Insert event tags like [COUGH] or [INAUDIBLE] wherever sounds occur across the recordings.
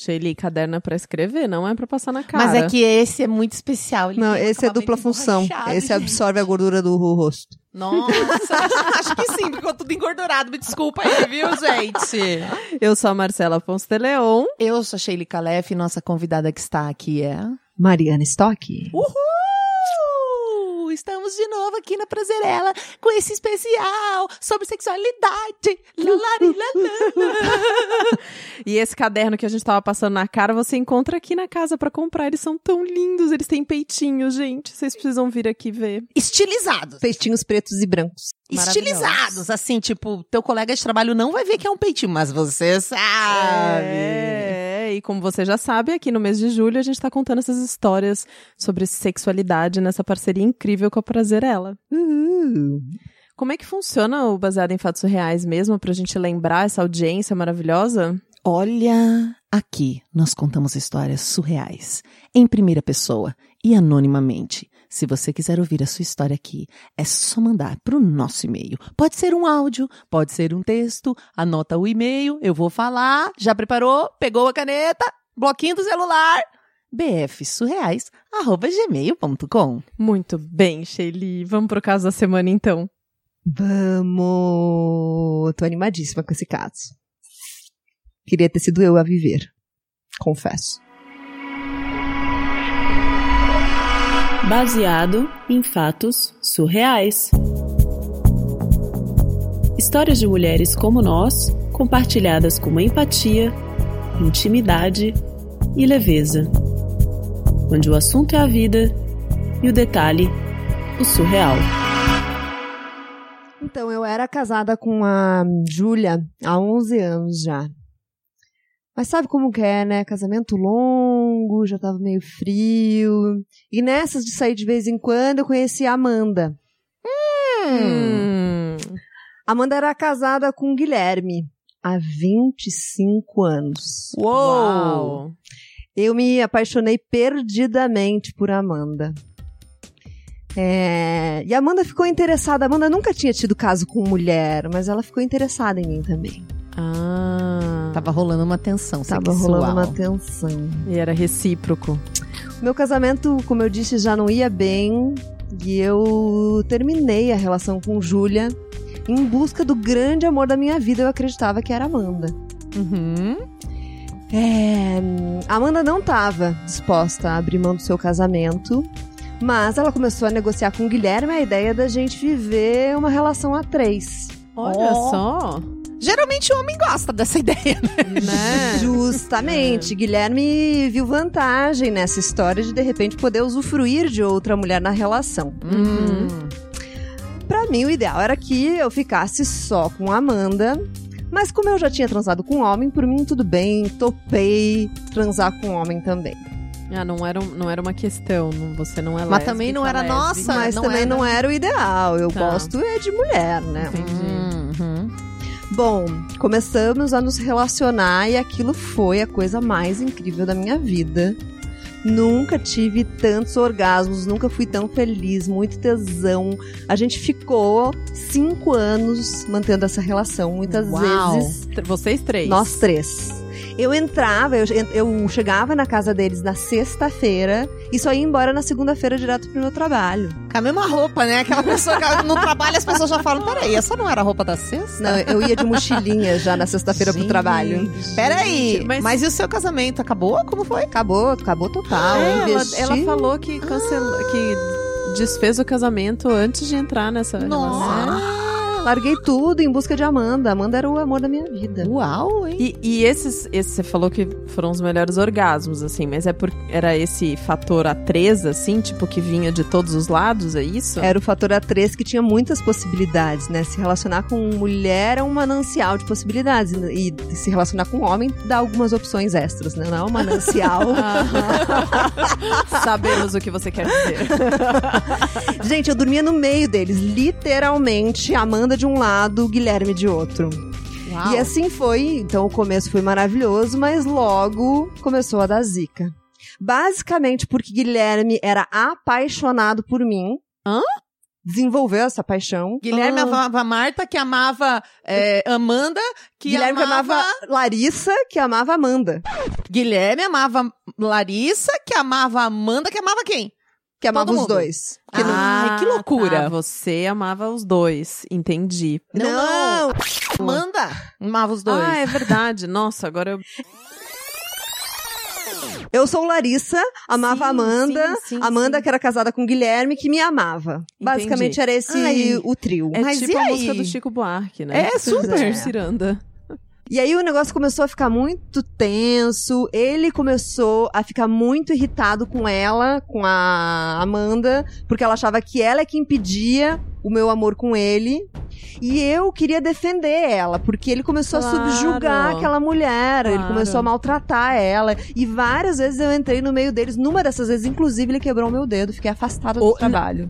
Shelly, caderno é pra escrever, não é pra passar na cara. Mas é que esse é muito especial. ele Não, esse é dupla função. Esse gente. absorve a gordura do rosto. Nossa, [LAUGHS] [LAUGHS] acho que sim, ficou tudo engordurado. Me desculpa aí, viu, gente? Eu sou a Marcela Ponce de Leon. Eu sou a Sheila Calef e nossa convidada que está aqui é... Mariana Stock. Uhul! Estamos de novo aqui na Prazerela com esse especial sobre sexualidade. Lalalala. E esse caderno que a gente tava passando na cara, você encontra aqui na casa pra comprar. Eles são tão lindos, eles têm peitinho, gente. Vocês precisam vir aqui ver. Estilizados. Peitinhos pretos e brancos. Estilizados, assim, tipo, teu colega de trabalho não vai ver que é um peitinho, mas você sabe. É, e como você já sabe, aqui no mês de julho a gente tá contando essas histórias sobre sexualidade nessa parceria incrível com a Prazerela. Uhul. Como é que funciona o Baseado em Fatos Reais mesmo, pra gente lembrar essa audiência maravilhosa? Olha, aqui nós contamos histórias surreais, em primeira pessoa e anonimamente. Se você quiser ouvir a sua história aqui, é só mandar para o nosso e-mail. Pode ser um áudio, pode ser um texto. Anota o e-mail, eu vou falar. Já preparou? Pegou a caneta? Bloquinho do celular? bfsurreais@gmail.com. Muito bem, Shelly. Vamos pro caso da semana então. Vamos! Tô animadíssima com esse caso. Queria ter sido eu a viver. Confesso. Baseado em fatos surreais. Histórias de mulheres como nós, compartilhadas com empatia, intimidade e leveza. Onde o assunto é a vida e o detalhe, o surreal. Então, eu era casada com a Júlia há 11 anos já. Mas sabe como que é, né? Casamento longo, já tava meio frio. E nessas de sair de vez em quando, eu conheci a Amanda. Hum. Amanda era casada com o Guilherme há 25 anos. Uou! Eu me apaixonei perdidamente por Amanda. É, E a Amanda ficou interessada. A Amanda nunca tinha tido caso com mulher, mas ela ficou interessada em mim também. Ah. Tava rolando uma tensão Tava sexual. rolando uma tensão. E era recíproco. Meu casamento, como eu disse, já não ia bem. E eu terminei a relação com Júlia em busca do grande amor da minha vida. Eu acreditava que era Amanda. Uhum. É, a Amanda não estava disposta a abrir mão do seu casamento, mas ela começou a negociar com o Guilherme a ideia da gente viver uma relação a três. Olha Ó. só. Geralmente o homem gosta dessa [LAUGHS] ideia, né? Né? Justamente. Guilherme viu vantagem nessa história de de repente poder usufruir de outra mulher na relação. Uhum. Pra mim, o ideal era que eu ficasse só com a Amanda. Mas como eu já tinha transado com um homem, por mim tudo bem, topei transar com um homem também. Ah, não era, um- não era uma questão. Você não é Mas lésbica, também não era lésbica. nossa. Mas não também era- não era o ideal. Eu Tá. gosto é de mulher, né? Entendi. Uhum. Bom, começamos a nos relacionar e aquilo foi a coisa mais incrível da minha vida. Nunca tive tantos orgasmos, nunca fui tão feliz, muito tesão. A gente ficou cinco anos mantendo essa relação, muitas Uau. vezes Vocês três. nós três. Eu entrava, eu, eu chegava na casa deles na sexta-feira e só ia embora na segunda-feira direto pro meu trabalho. Com a mesma roupa, né? Aquela pessoa que no trabalho as pessoas já falam: peraí, essa não era a roupa da sexta? Não, eu ia de mochilinha já na sexta-feira pro trabalho. Peraí, Mas- mas... e o seu casamento? Acabou? Como foi? Acabou, acabou total. É, ela, ela falou que cancelou, que desfez o casamento antes de entrar nessa relação. Larguei tudo em busca de Amanda. Amanda era o amor da minha vida. Uau, hein? E, e esses, esses, você falou que foram os melhores orgasmos, assim, mas é por, era esse fator A3, assim, tipo, que vinha de todos os lados, é isso? Era o fator A3 que tinha muitas possibilidades, né? Se relacionar com mulher é um manancial de possibilidades. E se relacionar com homem dá algumas opções extras, né? Não é um manancial. [LAUGHS] Ah. Sabemos o que você quer dizer. [LAUGHS] Gente, eu dormia no meio deles. Literalmente, Amanda de um lado, Guilherme de outro. Uau. E assim foi, então o começo foi maravilhoso, mas logo começou a dar zica. Basicamente porque Guilherme era apaixonado por mim. Hã? desenvolveu essa paixão. Guilherme Ah. amava Marta, que amava é, Amanda, que Guilherme amava... amava Larissa, que amava Amanda. Guilherme amava Larissa, que amava Amanda, que amava quem? Que amava Todo os mundo. dois. Que não- Ai, que loucura. tá, você amava os dois, entendi. Não, não. Amanda amava os dois. Ah, é verdade. Nossa, agora eu. Eu sou Larissa, amava Sim, Amanda. sim, sim, Amanda, sim. que era casada com Guilherme, que me amava. Basicamente era esse Ai. o trio. É Mas tipo e a aí? música do Chico Buarque, né? É, super. É. [LAUGHS] Ciranda. E aí o negócio começou a ficar muito tenso. Ele começou a ficar muito irritado com ela, com a Amanda, porque ela achava que ela é que impedia o meu amor com ele. E eu queria defender ela, porque ele começou a Claro. subjugar aquela mulher, ele Claro. começou a maltratar ela. E várias vezes eu entrei no meio deles. Numa dessas vezes, inclusive, ele quebrou o meu dedo, fiquei afastada do trabalho.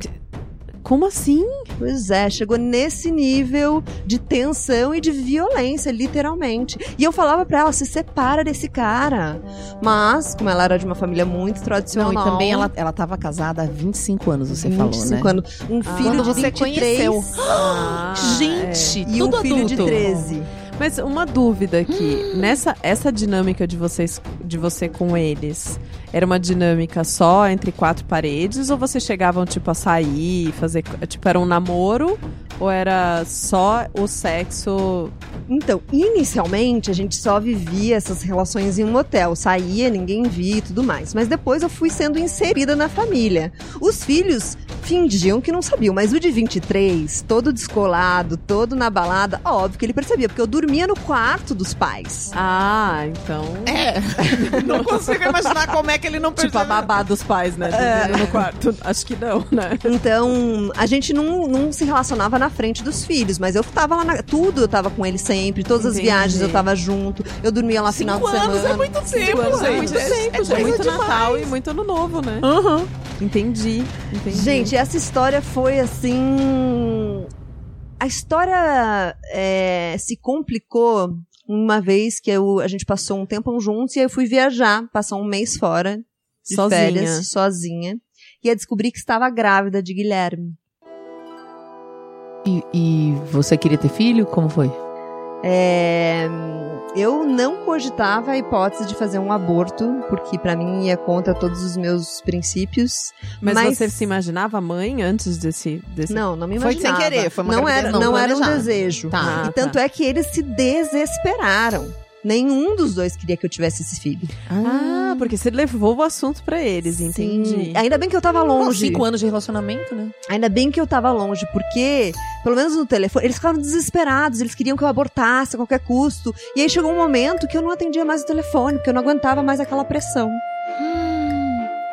Como assim? Pois é, chegou nesse nível de tensão e de violência, literalmente. E eu falava pra ela, se separa desse cara. Mas, como ela era de uma família muito Não, tradicional... e também ela, ela tava casada há 25 anos, você falou, 25 né? anos. Um filho Quando de você 23 conheceu. [GASPS] Ah, Gente, e tudo um filho adulto. de 13. Mas uma dúvida aqui, nessa essa dinâmica de vocês de você com eles, era uma dinâmica só entre quatro paredes ou vocês chegavam tipo a sair, fazer, tipo era um namoro ou era só o sexo? Então, inicialmente, a gente só vivia essas relações em um motel. Saía, ninguém via e tudo mais. Mas depois eu fui sendo inserida na família. Os filhos fingiam que não sabiam, mas o de 23, todo descolado, todo na balada, óbvio que ele percebia, porque eu dormia no quarto dos pais. Ah, então, É, [LAUGHS] não consigo imaginar como é que ele não tipo a babá dos pais, né, dormindo no quarto. Acho que não, né? Então, a gente não, não se relacionava na frente dos filhos, mas eu tava lá na, tudo eu tava com ele sempre, todas as Entendi. viagens eu tava junto, eu dormia lá Cinco final de anos semana. é muito tempo, anos é gente. muito tempo, é, é muito demais. Natal e muito ano novo, né? Aham. Entendi, entendi. Gente, essa história foi assim. A história é, se complicou uma vez que eu, a gente passou um tempão juntos e aí eu fui viajar, passar um mês fora de Sozinha. férias, sozinha. E aí descobri que estava grávida de Guilherme. E, e você queria ter filho? Como foi? É, eu não cogitava a hipótese de fazer um aborto, porque pra mim ia contra todos os meus princípios. Mas, Mas- você se imaginava mãe antes desse. desse... Não, não me Foi sem imaginava. querer, foi uma não era, não não era um desejo. Tá. E tanto é que eles se desesperaram. Nenhum dos dois queria que eu tivesse esse filho. Ah, porque você levou o assunto pra eles, entendi. Sim. Ainda bem que eu tava longe. cinco anos de relacionamento, né? Ainda bem que eu tava longe, porque, pelo menos no telefone, eles ficaram desesperados, eles queriam que eu abortasse a qualquer custo. E aí chegou um momento que eu não atendia mais o telefone, porque eu não aguentava mais aquela pressão.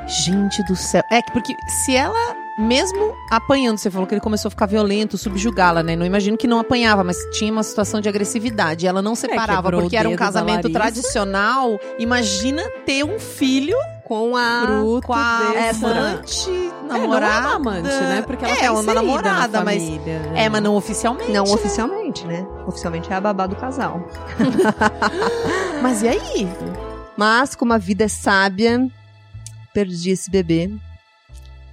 Gente do céu. É que porque se ela, mesmo apanhando, você falou que ele começou a ficar violento, subjugá-la, né? Não imagino que não apanhava, mas tinha uma situação de agressividade. Ela não separava, quebrou porque era um casamento tradicional. Imagina ter um filho Com a. Fruto com a dessa- amante, É, não é namorada. amante, né? Porque ela é, tá uma namorada, na mas. família, né? É, mas não oficialmente. Não oficialmente, né? Oficialmente é a babá do casal. [LAUGHS] Mas e aí? Mas, como a vida é sábia, perdi esse bebê.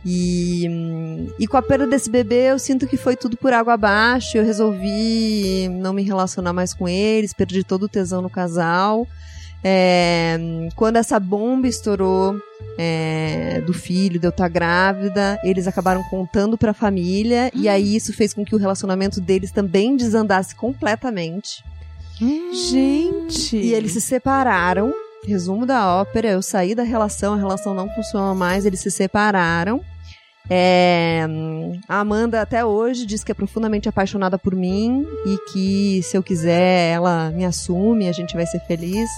E, hum, e com a perda desse bebê, eu sinto que foi tudo por água abaixo. Eu resolvi não me relacionar mais com eles, perdi todo o tesão no casal. É, hum, quando essa bomba estourou é, do filho, de eu estar grávida, eles acabaram contando pra família. E aí isso fez com que o relacionamento deles também desandasse completamente. Gente! E eles se separaram. Resumo da ópera, eu saí da relação, a relação não funciona mais, eles se separaram. É, a Amanda até hoje diz que é profundamente apaixonada por mim e que se eu quiser ela me assume, a gente vai ser feliz.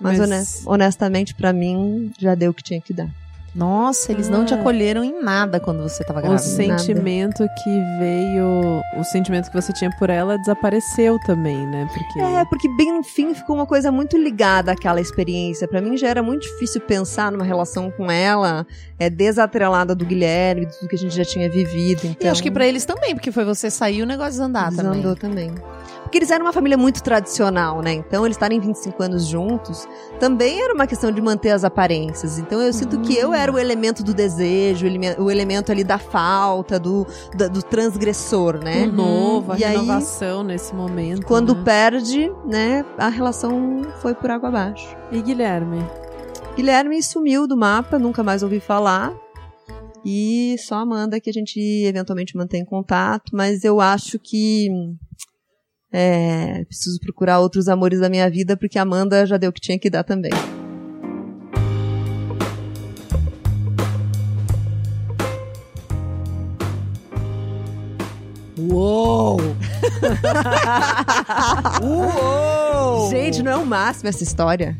Mas, Mas- honest- honestamente, pra mim, já deu o que tinha que dar. Nossa, eles não te Ah. acolheram em nada quando você tava O grávida. sentimento que veio, o sentimento que você tinha por ela desapareceu também, né? Porque É, porque bem no fim ficou uma coisa muito ligada àquela experiência. Pra mim já era muito difícil pensar numa relação com ela, é desatrelada do Guilherme, de tudo que a gente já tinha vivido. Então, E acho que pra eles também, porque foi você sair e o negócio desandar também. desandou também. Porque eles eram uma família muito tradicional, né? Então, eles estarem 25 anos juntos também era uma questão de manter as aparências. Então, eu sinto que eu era o elemento do desejo, o eleme- o elemento ali da falta, do, da- do transgressor, né? O novo, a E aí, renovação nesse momento. Quando né? perde, né, a relação foi por água abaixo. E Guilherme? Guilherme sumiu do mapa, nunca mais ouvi falar. E só a Amanda que a gente eventualmente mantém contato, mas eu acho que é, preciso procurar outros amores da minha vida, porque a Amanda já deu o que tinha que dar também. Uou! [LAUGHS] Uou! Gente, não é o máximo essa história.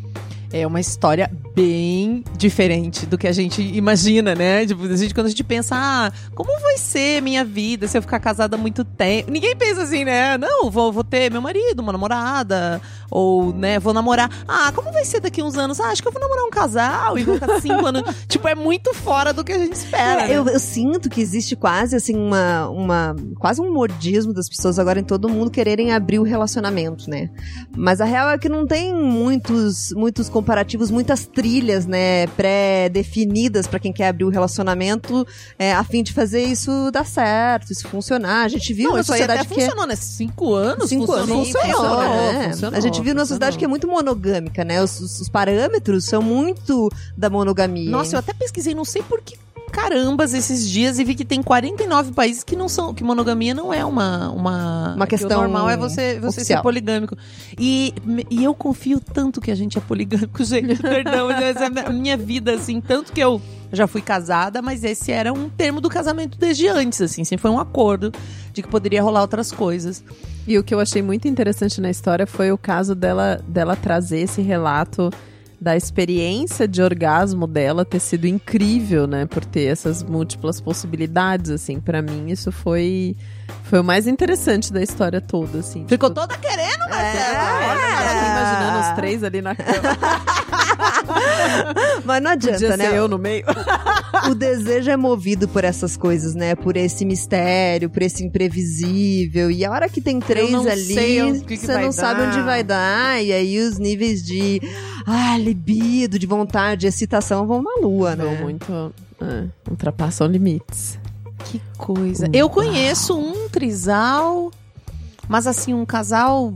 É uma história bem diferente do que a gente imagina, né? Tipo, a gente, quando a gente pensa, ah, como vai ser minha vida se eu ficar casada há muito tempo? Ninguém pensa assim, né? Não, vou, vou ter meu marido, uma namorada, ou, né, vou namorar. Ah, como vai ser daqui uns anos? Ah, acho que eu vou namorar um casal e vou ficar cinco anos. [LAUGHS] Tipo, é muito fora do que a gente espera. É, né? eu, eu sinto que existe quase assim uma, uma quase um modismo das pessoas agora em todo mundo quererem abrir o relacionamento, né? Mas a real é que não tem muitos muitos comparativos, muitas trilhas, né, pré-definidas pra quem quer abrir o relacionamento é, a fim de fazer isso dar certo, isso funcionar. A gente viu Não, uma aí até sociedade que é funcionou, né? Cinco anos? Cinco anos funcionou. funcionou, né? funcionou, A gente vive numa sociedade que é muito monogâmica, né? Os- os parâmetros são muito da monogamia. Nossa, eu até pesquisei, não sei por que carambas esses dias e vi que tem 49 países que não são, que monogamia não é uma uma, Uma que questão normal é você você oficial. ser poligâmico. E, e eu confio tanto que a gente é poligâmico, [LAUGHS] gente, perdão, essa é a minha vida assim, tanto que eu já fui casada, mas esse era um termo do casamento desde antes, assim, sempre foi um acordo de que poderia rolar outras coisas. E o que eu achei muito interessante na história foi o caso dela, dela trazer esse relato da experiência de orgasmo dela ter sido incrível, né? Por ter essas múltiplas possibilidades, assim. Pra mim, isso foi, foi o mais interessante da história toda, assim. Ficou Tipo, toda querendo, É. Marcela. Olha, eu fiquei imaginando os três ali na cama. [LAUGHS] Mas não adianta, Podia né? ser eu no meio. o desejo é movido por essas coisas, né? Por esse mistério, por esse imprevisível. E a hora que tem três ali, sei o que que você não sabe dar. onde vai dar. E aí os níveis de ah, libido, de vontade, de excitação vão na lua, Não, né? muito... É, ultrapassam limites. Que coisa. Eu conheço um trisal, mas assim, um casal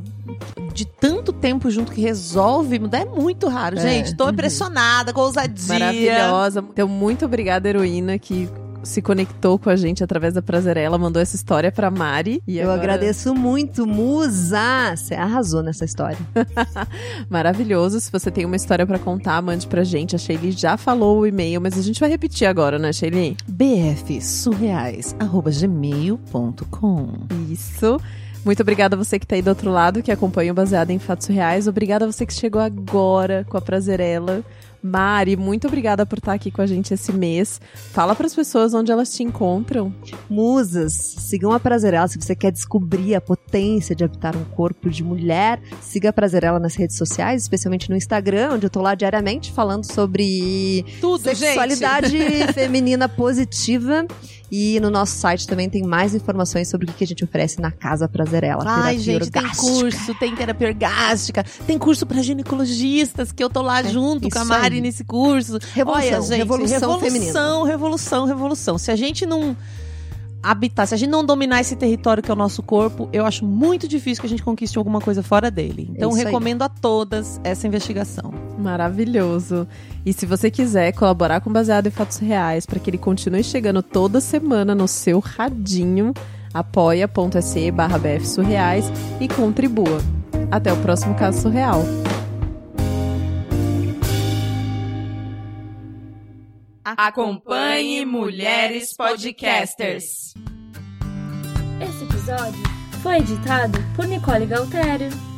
de tanto tempo junto que resolve mudar é muito raro, É. gente. Tô Uhum. impressionada com a ousadia. Maravilhosa. Então, muito obrigada, heroína, que se conectou com a gente através da Prazerela, mandou essa história pra Mari. E Eu agora- agradeço muito, Musa! Você arrasou nessa história. [LAUGHS] Maravilhoso. Se você tem uma história pra contar, mande pra gente. A Shelly já falou o e-mail, mas a gente vai repetir agora, né, Shelly? bfsurreais@gmail.com. Isso. Muito obrigada a você que tá aí do outro lado, que acompanha o Baseado em Fatos Reais. Obrigada a você que chegou agora com a Prazerela. Mari, muito obrigada por estar aqui com a gente esse mês. Fala pras pessoas onde elas te encontram. Musas, sigam a Prazerela se você quer descobrir a potência de habitar um corpo de mulher. Siga a Prazerela nas redes sociais, especialmente no Instagram, onde eu tô lá diariamente falando sobre Tudo, sexualidade [LAUGHS] feminina positiva. E no nosso site também tem mais informações sobre o que a gente oferece na Casa Prazerela. Ai, gente, tem orgástica. curso, tem terapia orgástica, tem curso pra ginecologistas, que eu tô lá É, junto com a Mari aí. nesse curso. Revolução, Olha, gente, revolução, revolução, feminina. revolução, revolução. Se a gente não habitar, se a gente não dominar esse território que é o nosso corpo, eu acho muito difícil que a gente conquiste alguma coisa fora dele. Então, isso aí. recomendo a todas essa investigação. Maravilhoso. E se você quiser colaborar com o Baseado em Fatos Reais para que ele continue chegando toda semana no seu radinho, apoia.se barra BF Surreais e contribua. Até o próximo caso surreal. Acompanhe Mulheres Podcasters. Esse episódio foi editado por Nicole Galtério.